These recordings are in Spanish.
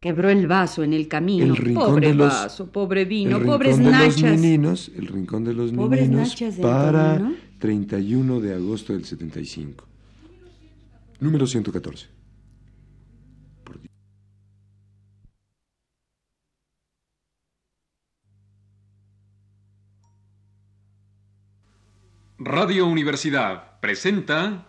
Quebró el vaso en el camino. El rincón pobre de los- vaso, pobre vino, el pobres rincón de los nachas. meninos, el rincón de los Pobres meninos para camino. 31 de agosto del 75. Número 114. Por Dios. Radio Universidad presenta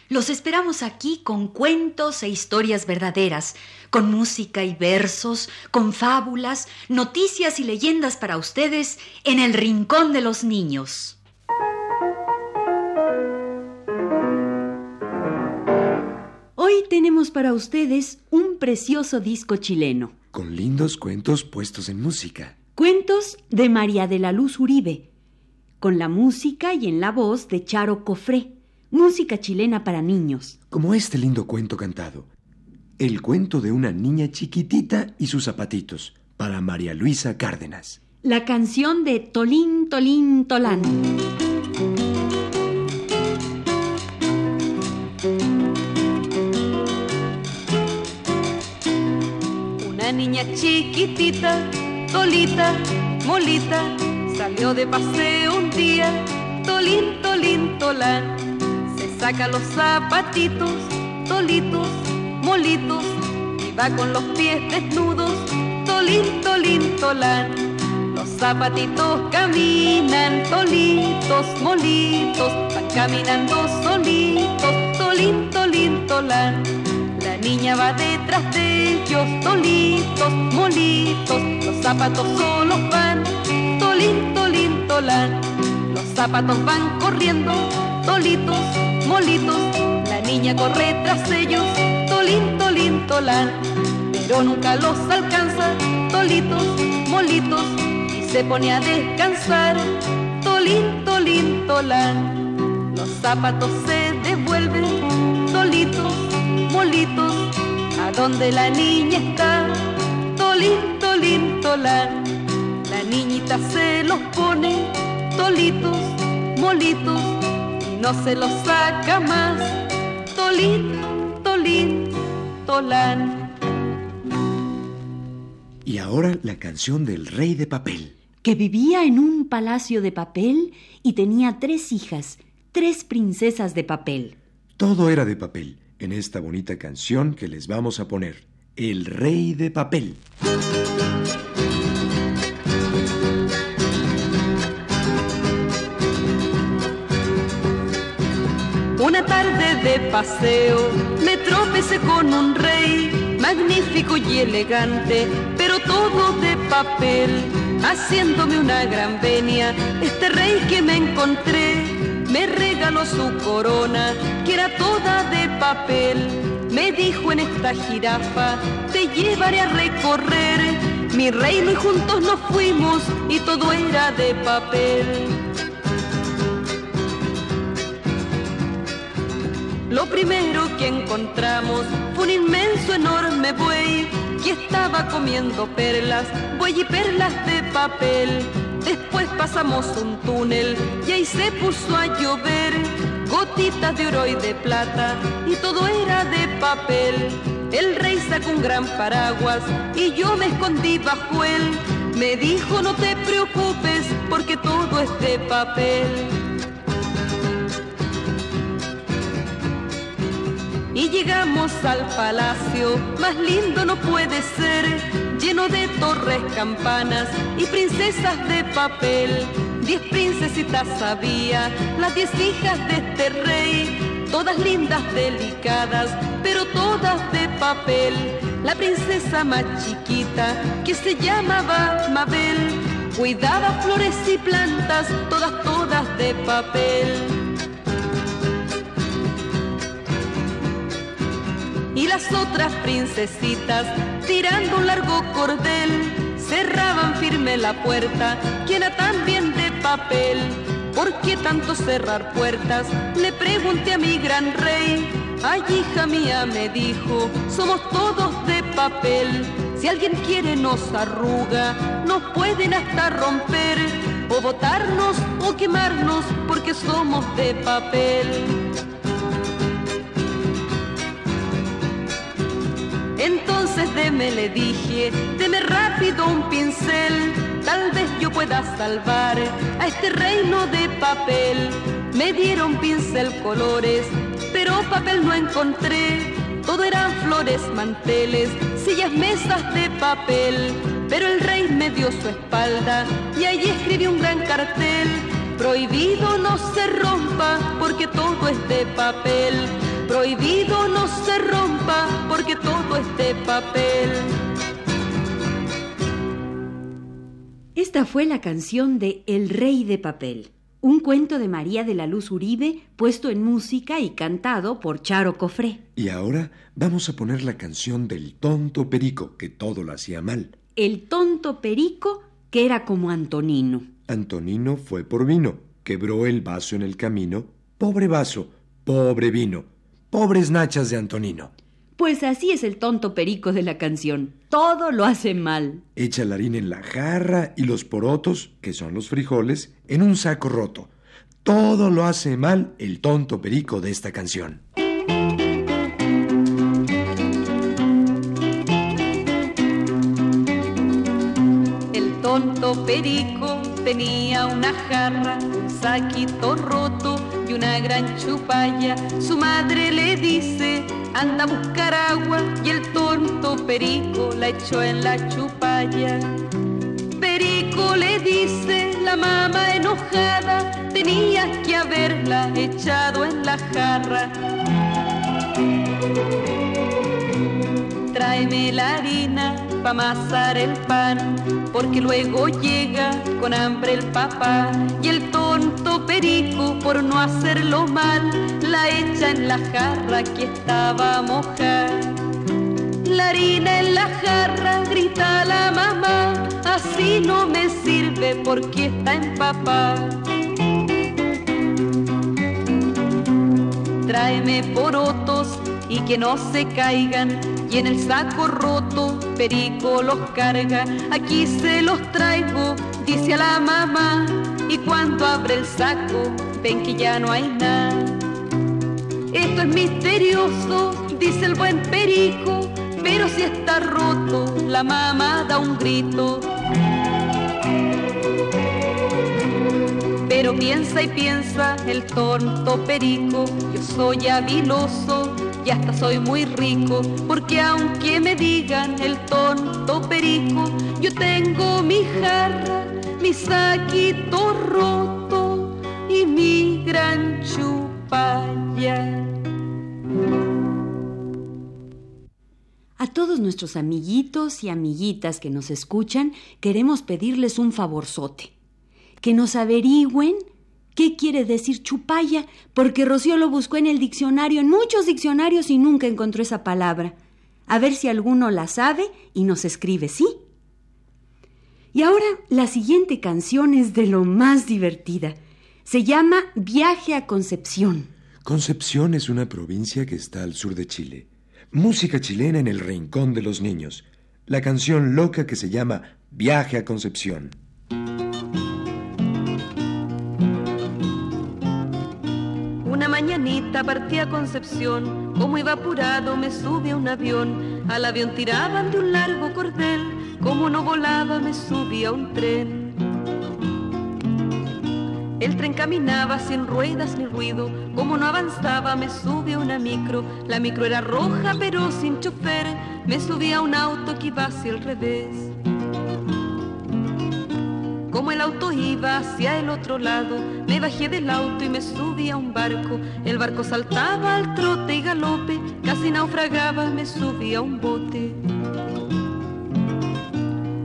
los esperamos aquí con cuentos e historias verdaderas, con música y versos, con fábulas, noticias y leyendas para ustedes en el Rincón de los Niños. Hoy tenemos para ustedes un precioso disco chileno. Con lindos cuentos puestos en música. Cuentos de María de la Luz Uribe, con la música y en la voz de Charo Cofré, música chilena para niños. Como este lindo cuento cantado. El cuento de una niña chiquitita y sus zapatitos. Para María Luisa Cárdenas. La canción de Tolín, Tolín, Tolán. Una niña chiquitita, solita, molita, salió de paseo un día, tolín, tolín, tolán. Saca los zapatitos, tolitos, molitos, y va con los pies desnudos, tolín, tolín, tolán. Los zapatitos caminan, tolitos, molitos, van caminando solitos, tolín, tolín, tolán. La niña va detrás de ellos, tolitos, molitos, los zapatos solos van, tolín, tolín, tolán. Los zapatos van corriendo, tolitos, molitos, la niña corre tras ellos, tolín, tolín, tolán. Pero nunca los alcanza, tolitos, molitos, y se pone a descansar, tolín, tolín, tolán. Los zapatos se devuelven, tolitos, molitos, a donde la niña está, tolín, tolín, tolán. La niñita se los pone, tolitos, molitos, no se los saca más, tolín, tolín, tolán. Y ahora la canción del rey de papel. que vivía en un palacio de papel y tenía tres hijas, tres princesas de papel. Todo era de papel en esta bonita canción que les vamos a poner. El rey de papel. Una tarde de paseo me tropecé con un rey, magnífico y elegante, pero todo de papel, haciéndome una gran venia. Este rey que me encontré me regaló su corona, que era toda de papel. Me dijo en esta jirafa, te llevaré a recorrer mi reino y juntos nos fuimos y todo era de papel. Lo primero que encontramos fue un inmenso, enorme buey que estaba comiendo perlas, buey y perlas de papel. Después pasamos un túnel y ahí se puso a llover gotitas de oro y de plata y todo era de papel. El rey sacó un gran paraguas y yo me escondí bajo él. Me dijo no te preocupes porque todo es de papel. Y llegamos al palacio, más lindo no puede ser, lleno de torres, campanas y princesas de papel. Diez princesitas había, las diez hijas de este rey, todas lindas, delicadas, pero todas de papel. La princesa más chiquita, que se llamaba Mabel, cuidaba flores y plantas, todas, todas de papel. Y las otras princesitas, tirando un largo cordel, cerraban firme la puerta, llena también de papel. ¿Por qué tanto cerrar puertas? Le pregunté a mi gran rey. Ay, hija mía, me dijo, somos todos de papel. Si alguien quiere nos arruga, nos pueden hasta romper, o botarnos o quemarnos, porque somos de papel. Entonces deme, le dije, deme rápido un pincel, tal vez yo pueda salvar a este reino de papel. Me dieron pincel colores, pero papel no encontré. Todo eran flores, manteles, sillas, mesas de papel. Pero el rey me dio su espalda y allí escribí un gran cartel. Prohibido no se rompa porque todo es de papel prohibido no se rompa porque todo es de papel. Esta fue la canción de El Rey de Papel, un cuento de María de la Luz Uribe puesto en música y cantado por Charo Cofré. Y ahora vamos a poner la canción del tonto perico, que todo lo hacía mal. El tonto perico que era como Antonino. Antonino fue por vino, quebró el vaso en el camino. Pobre vaso, pobre vino. Pobres nachas de Antonino. Pues así es el tonto perico de la canción. Todo lo hace mal. Echa la harina en la jarra y los porotos, que son los frijoles, en un saco roto. Todo lo hace mal el tonto perico de esta canción. El tonto perico tenía una jarra, un saquito roto una gran chupalla. Su madre le dice, anda a buscar agua y el tonto Perico la echó en la chupalla. Perico le dice, la mamá enojada, tenías que haberla echado en la jarra. Tráeme la harina pa' amasar el pan, porque luego llega con hambre el papá y el tonto perico por no hacerlo mal la echa en la jarra que estaba mojada. La harina en la jarra, grita la mamá, así no me sirve porque está empapada. Tráeme porotos y que no se caigan y en el saco roto Perico los carga. Aquí se los traigo, dice a la mamá y cuando abre el saco ven que ya no hay nada. Esto es misterioso, dice el buen Perico, pero si está roto la mamá da un grito. Pero piensa y piensa el tonto perico, yo soy habiloso y hasta soy muy rico, porque aunque me digan el tonto perico, yo tengo mi jarra, mi saquito roto y mi gran chupalla. A todos nuestros amiguitos y amiguitas que nos escuchan, queremos pedirles un favorzote. Que nos averigüen ¿Qué quiere decir chupalla? Porque Rocío lo buscó en el diccionario, en muchos diccionarios y nunca encontró esa palabra. A ver si alguno la sabe y nos escribe, ¿sí? Y ahora la siguiente canción es de lo más divertida. Se llama Viaje a Concepción. Concepción es una provincia que está al sur de Chile. Música chilena en el rincón de los niños. La canción loca que se llama Viaje a Concepción. mañanita partí a Concepción, como iba apurado me sube a un avión, al avión tiraban de un largo cordel, como no volaba me subí a un tren. El tren caminaba sin ruedas ni ruido, como no avanzaba me subí a una micro, la micro era roja pero sin chofer, me subí a un auto que iba hacia el revés. Como el auto iba hacia el otro lado, me bajé del auto y me subí a un barco. El barco saltaba al trote y galope, casi naufragaba, me subí a un bote.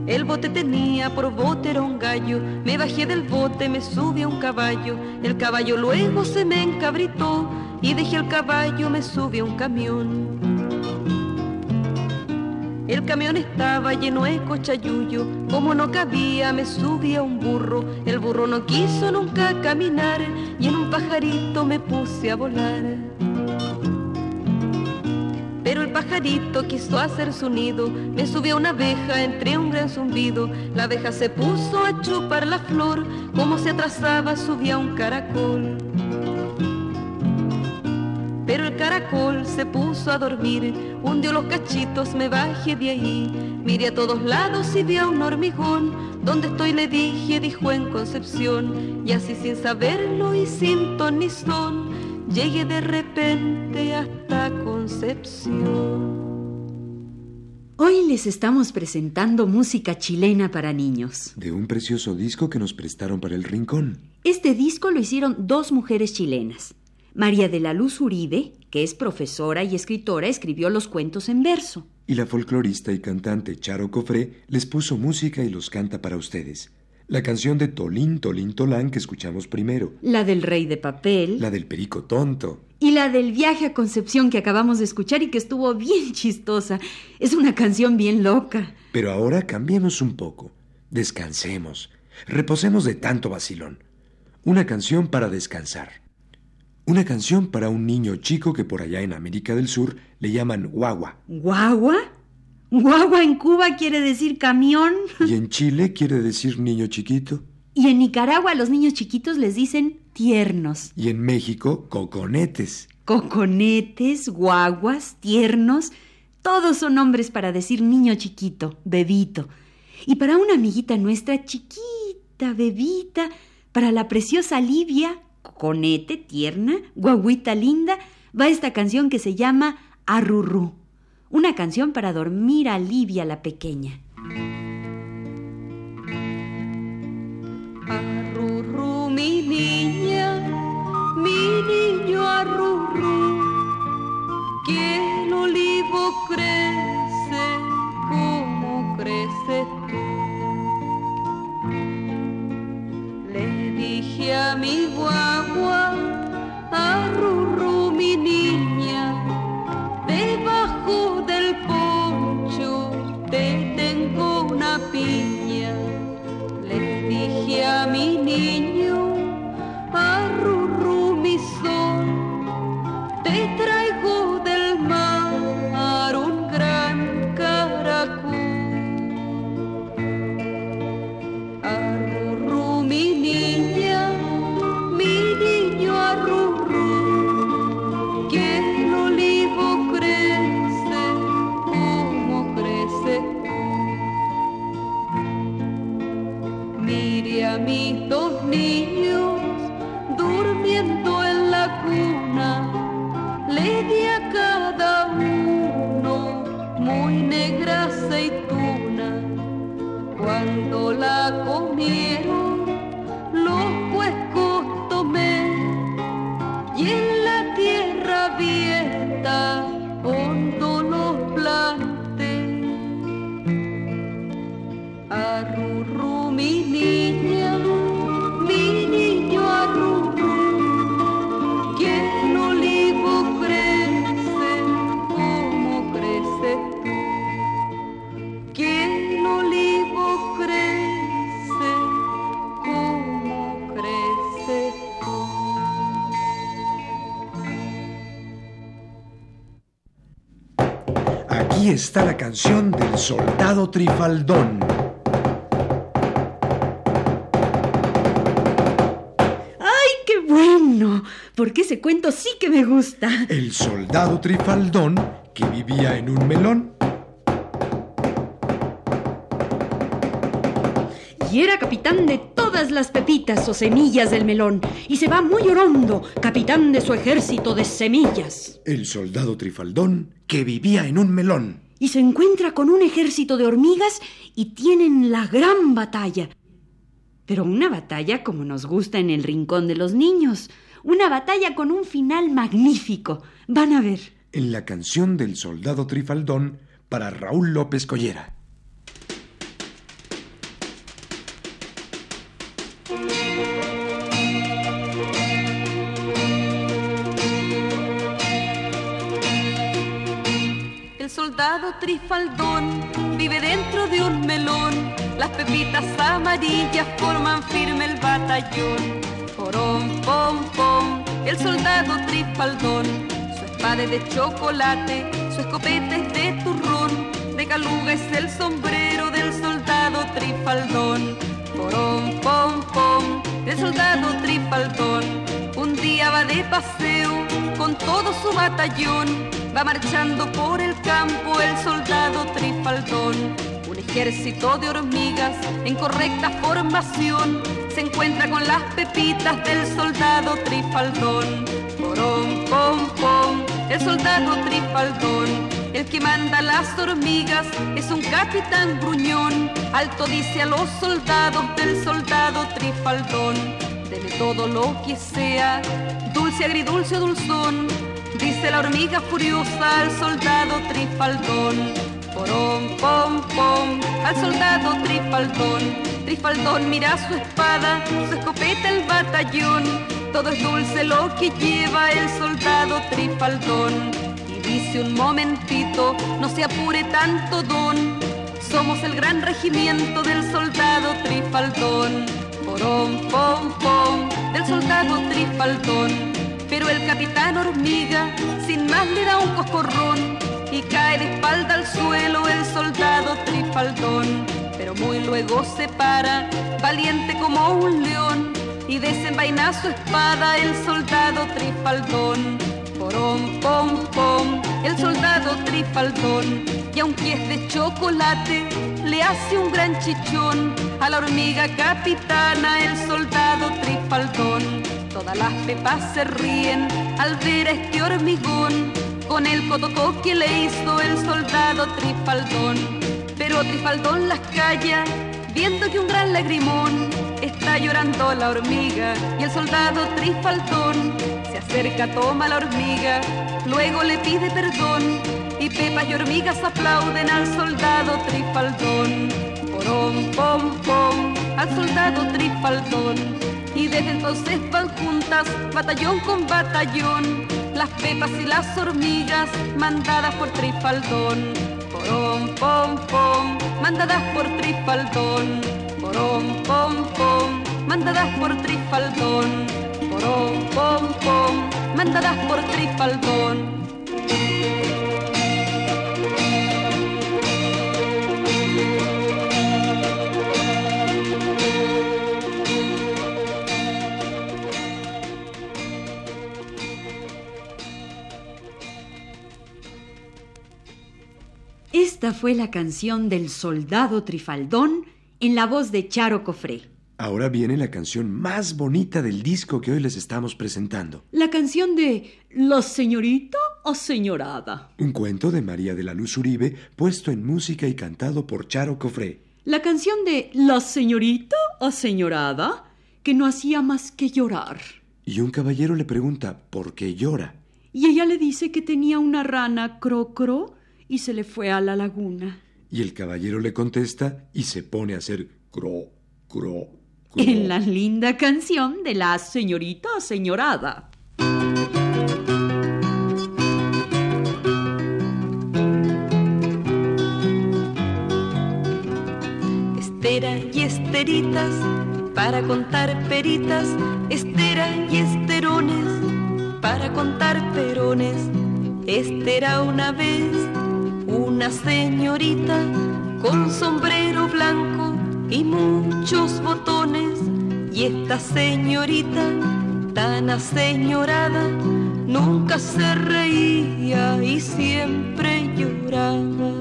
El bote tenía por botero un gallo, me bajé del bote, me subí a un caballo. El caballo luego se me encabritó y dejé el caballo, me subí a un camión. El camión estaba lleno de cochayuyo, como no cabía me subía un burro, el burro no quiso nunca caminar y en un pajarito me puse a volar. Pero el pajarito quiso hacer su nido, me subió una abeja entre un gran zumbido, la abeja se puso a chupar la flor, como se atrasaba subía un caracol. Pero el caracol se puso a dormir, hundió los cachitos, me bajé de ahí, miré a todos lados y vi a un hormigón, donde estoy le dije, dijo en Concepción, y así sin saberlo y sin ton ni son, llegué de repente hasta Concepción. Hoy les estamos presentando música chilena para niños. De un precioso disco que nos prestaron para el rincón. Este disco lo hicieron dos mujeres chilenas. María de la Luz Uribe, que es profesora y escritora, escribió los cuentos en verso. Y la folclorista y cantante Charo Cofré les puso música y los canta para ustedes. La canción de Tolín, Tolín, Tolán que escuchamos primero. La del Rey de Papel. La del Perico Tonto. Y la del viaje a Concepción que acabamos de escuchar y que estuvo bien chistosa. Es una canción bien loca. Pero ahora cambiemos un poco. Descansemos. Reposemos de tanto vacilón. Una canción para descansar. Una canción para un niño chico que por allá en América del Sur le llaman guagua. ¿Guagua? Guagua en Cuba quiere decir camión. Y en Chile quiere decir niño chiquito. Y en Nicaragua los niños chiquitos les dicen tiernos. Y en México, coconetes. Coconetes, guaguas, tiernos, todos son nombres para decir niño chiquito, bebito. Y para una amiguita nuestra chiquita, bebita, para la preciosa Livia, conete, tierna, guaguita linda, va esta canción que se llama Arrurú, una canción para dormir alivia la pequeña. Arrurú, mi niña, mi niño arrurú, que el olivo crece cada uno muy negra aceituna cuando la comieron. Está la canción del soldado Trifaldón. ¡Ay, qué bueno! Porque ese cuento sí que me gusta. El soldado Trifaldón que vivía en un melón y era capitán de todas las pepitas o semillas del melón, y se va muy orondo, capitán de su ejército de semillas. El soldado Trifaldón que vivía en un melón. Y se encuentra con un ejército de hormigas y tienen la gran batalla. Pero una batalla como nos gusta en el rincón de los niños. Una batalla con un final magnífico. Van a ver. En la canción del soldado Trifaldón para Raúl López Collera. Trifaldón vive dentro de un melón. Las pepitas amarillas forman firme el batallón. Porón, pom, pom, el soldado trifaldón. Su espada es de chocolate, su escopeta es de turrón. De caluga es el sombrero del soldado trifaldón. Porón, pom, pom, el soldado trifaldón. Un día va de paseo con todo su batallón Va marchando por el campo el soldado trifaldón. Un ejército de hormigas en correcta formación se encuentra con las pepitas del soldado trifaldón. Porón, pom, pom, el soldado trifaldón. El que manda las hormigas es un capitán gruñón. Alto dice a los soldados del soldado trifaldón. Deme todo lo que sea, dulce, agridulce o dulzón dice la hormiga furiosa al soldado trifaldón. Porón, pom, pom, al soldado trifaldón. Trifaldón mira su espada, su escopeta el batallón. Todo es dulce lo que lleva el soldado trifaldón. Y dice un momentito, no se apure tanto don. Somos el gran regimiento del soldado trifaldón. Porón, pom, pom, del soldado trifaldón pero el capitán hormiga sin más le da un coscorrón y cae de espalda al suelo el soldado trifaldón. Pero muy luego se para, valiente como un león, y desenvaina su espada el soldado trifaldón. Porón, pom, pom, el soldado trifaldón, y aunque es de chocolate, le hace un gran chichón a la hormiga capitana el soldado trifaldón. Todas las pepas se ríen al ver a este hormigón con el cotocó que le hizo el soldado Trifaldón. Pero Trifaldón las calla viendo que un gran lagrimón está llorando la hormiga y el soldado Trifaldón se acerca, toma la hormiga, luego le pide perdón y pepas y hormigas aplauden al soldado Trifaldón. Porón, pom, pom, al soldado Trifaldón y desde entonces van juntas, batallón con batallón, las pepas y las hormigas mandadas por Trifaldón. Porón, pom, pom, mandadas por Trifaldón. Porón, pom, pom, mandadas por Trifaldón. Porón, pom, pom, mandadas por Trifaldón. Esta fue la canción del soldado Trifaldón en la voz de Charo Cofré. Ahora viene la canción más bonita del disco que hoy les estamos presentando. La canción de La señorita o señorada. Un cuento de María de la Luz Uribe puesto en música y cantado por Charo Cofré. La canción de La señorita o señorada que no hacía más que llorar. Y un caballero le pregunta por qué llora. Y ella le dice que tenía una rana crocro y se le fue a la laguna. Y el caballero le contesta y se pone a hacer cro, cro, cro. En la linda canción de la señorita señorada. Estera y esteritas para contar peritas, estera y esterones para contar perones. Este era una vez una señorita con sombrero blanco y muchos botones. Y esta señorita tan aseñorada nunca se reía y siempre lloraba.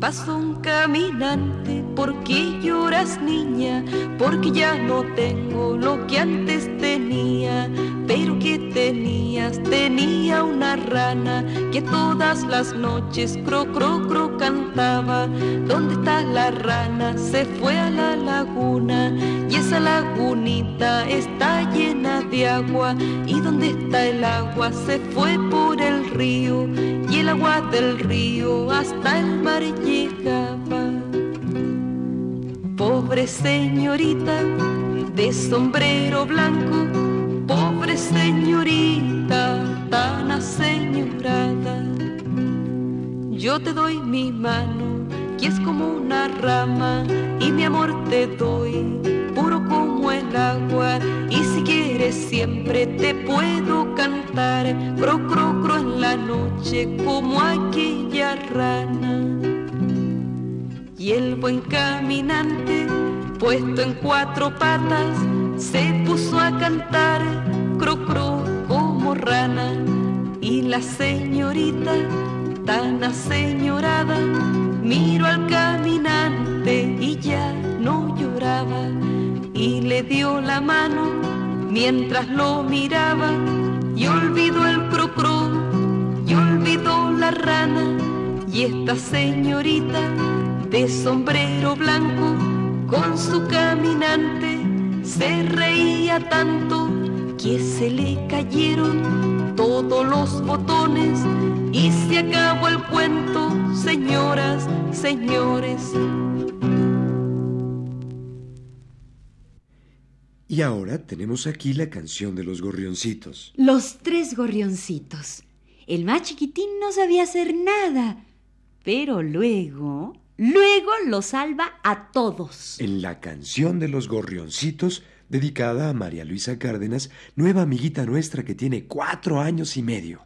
Pasó caminante, ¿por qué lloras niña? Porque ya no tengo lo que antes tenía pero que tenías, tenía una rana que todas las noches cro cro cro cantaba. ¿Dónde está la rana? Se fue a la laguna y esa lagunita está llena de agua. ¿Y dónde está el agua? Se fue por el río y el agua del río hasta el mar Pobre señorita de sombrero blanco señorita tan aseñorada. yo te doy mi mano, que es como una rama, y mi amor te doy, puro como el agua, y si quieres siempre te puedo cantar, cro, cro, cro en la noche, como aquella rana. Y el buen caminante, puesto en cuatro patas, se puso a cantar, cro, cro, como rana, y la señorita tan aseñorada, miro al caminante y ya no lloraba. Y le dio la mano mientras lo miraba y olvidó el crocro y olvidó la rana. Y esta señorita de sombrero blanco con su caminante se reía tanto que se le cayeron todos los botones y se acabó el cuento, señoras, señores. Y ahora tenemos aquí la canción de los gorrioncitos. Los tres gorrioncitos. El más chiquitín no sabía hacer nada, pero luego, luego lo salva a todos. En la canción de los gorrioncitos, dedicada a María Luisa Cárdenas, nueva amiguita nuestra que tiene cuatro años y medio.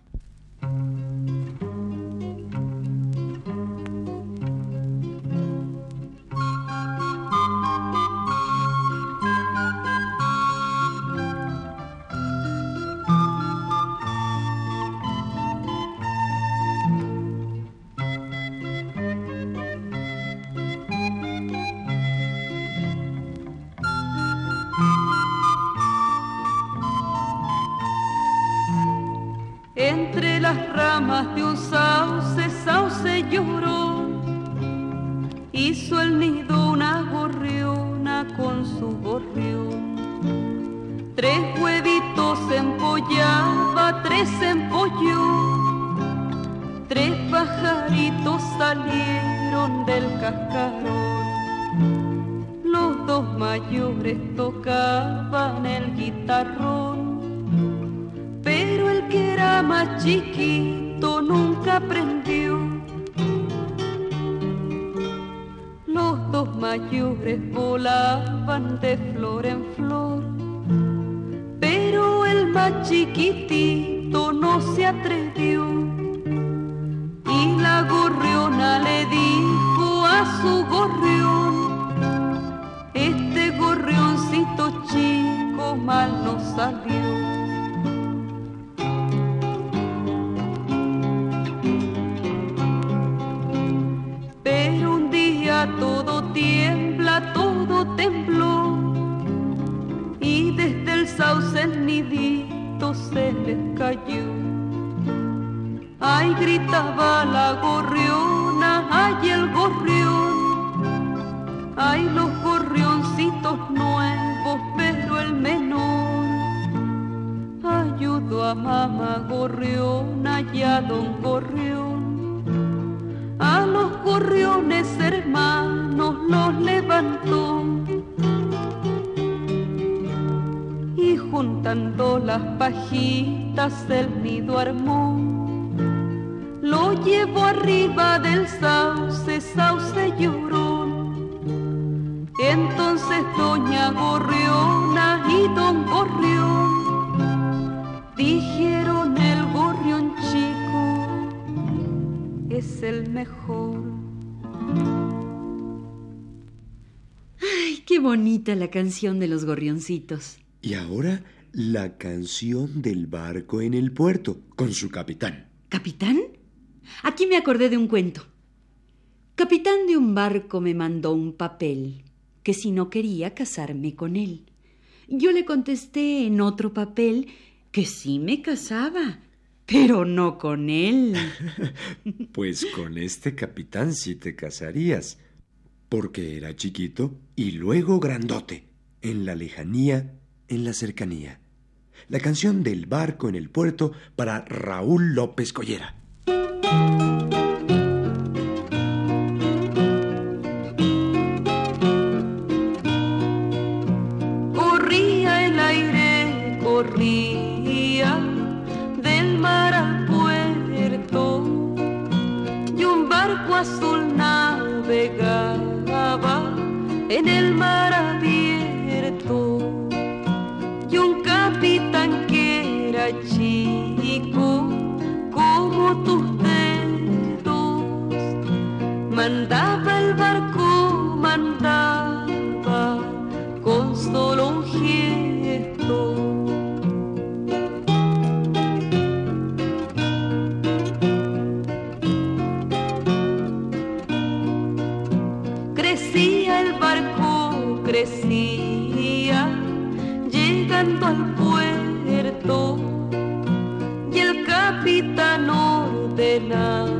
No se atrevió. Y la gorriona le dijo a su gorrión, Ay, gritaba la gorriona, ay, el gorrión, ay, los gorrioncitos nuevos, pero el menor ayudó a mamá gorriona y a don gorrión. A los gorriones hermanos los levantó. Y juntando las pajitas del nido armó lo llevó arriba del sauce, sauce llorón. Entonces doña Gorriona y don Gorrión dijeron el gorrión chico es el mejor. Ay, qué bonita la canción de los gorrioncitos. Y ahora la canción del barco en el puerto, con su capitán. ¿Capitán? Aquí me acordé de un cuento. Capitán de un barco me mandó un papel que si no quería casarme con él. Yo le contesté en otro papel que sí me casaba, pero no con él. Pues con este capitán sí te casarías, porque era chiquito y luego grandote, en la lejanía, en la cercanía. La canción del barco en el puerto para Raúl López Collera. Thank you. Crecía el barco, crecía, llegando al puerto. Y el capitán ordenaba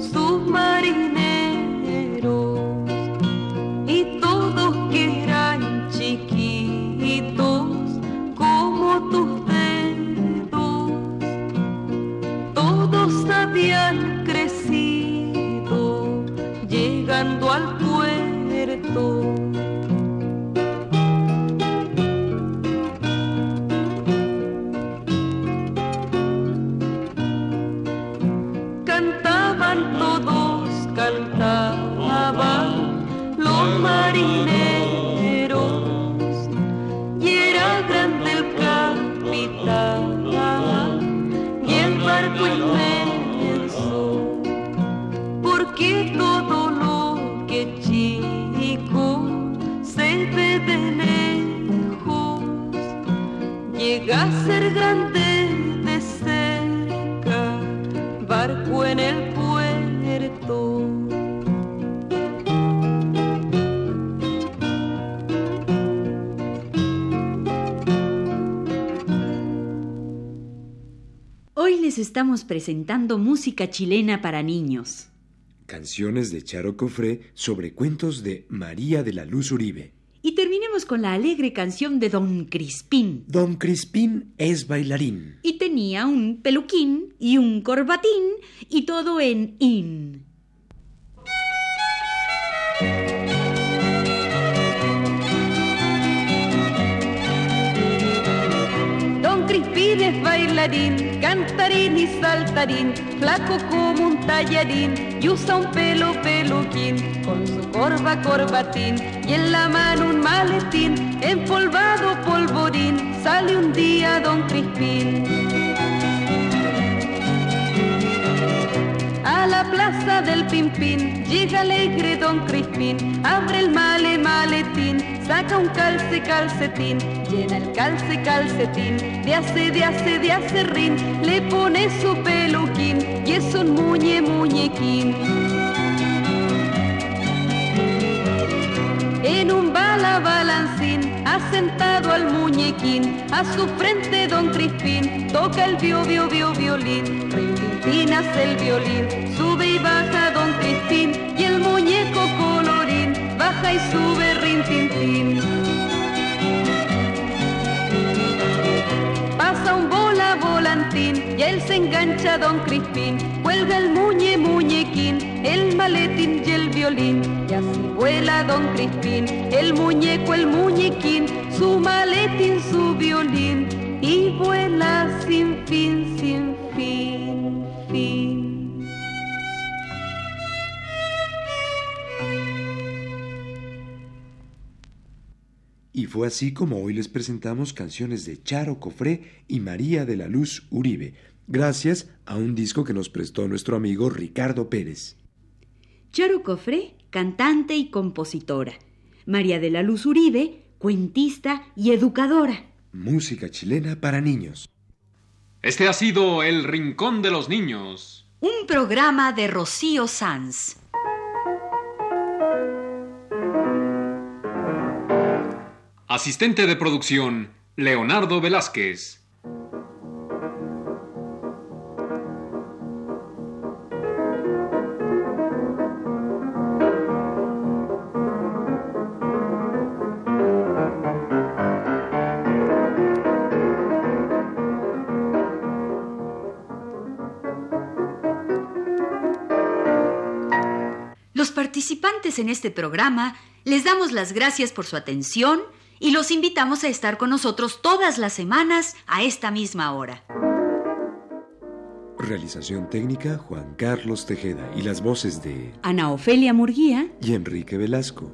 sus porque todo lo que chico se ve de lejos llega a ser grande de cerca barco en el les estamos presentando música chilena para niños. Canciones de Charo Cofré sobre cuentos de María de la Luz Uribe. Y terminemos con la alegre canción de Don Crispín. Don Crispín es bailarín. Y tenía un peluquín y un corbatín y todo en in. Don Crispín es bailarín, cantarín y saltarín, flaco como un tallarín y usa un pelo peluquín con su corva corbatín y en la mano un maletín empolvado polvorín. Sale un día Don Crispín. La plaza del Pimpín llega alegre Don Crispín, abre el male maletín, saca un calce calcetín, llena el calce calcetín, de hace de hace de acerrín, le pone su peluquín y es un muñe muñequín. Bala balancín, asentado al muñequín, a su frente Don Crispín, toca el bio bio bio violín, rintintín hace el violín, sube y baja Don Crispín, y el muñeco colorín, baja y sube rintintín. Pasa él se engancha Don Crispín, cuelga el muñe muñequín, el maletín y el violín, y así vuela Don Crispín, el muñeco, el muñequín, su maletín, su violín, y vuela sin fin, sin fin, fin. Y fue así como hoy les presentamos canciones de Charo Cofré y María de la Luz Uribe, gracias a un disco que nos prestó nuestro amigo Ricardo Pérez. Charo Cofré, cantante y compositora. María de la Luz Uribe, cuentista y educadora. Música chilena para niños. Este ha sido El Rincón de los Niños. Un programa de Rocío Sanz. Asistente de producción, Leonardo Velázquez. En este programa les damos las gracias por su atención y los invitamos a estar con nosotros todas las semanas a esta misma hora. Realización técnica Juan Carlos Tejeda y las voces de Ana Ofelia Murguía y Enrique Velasco.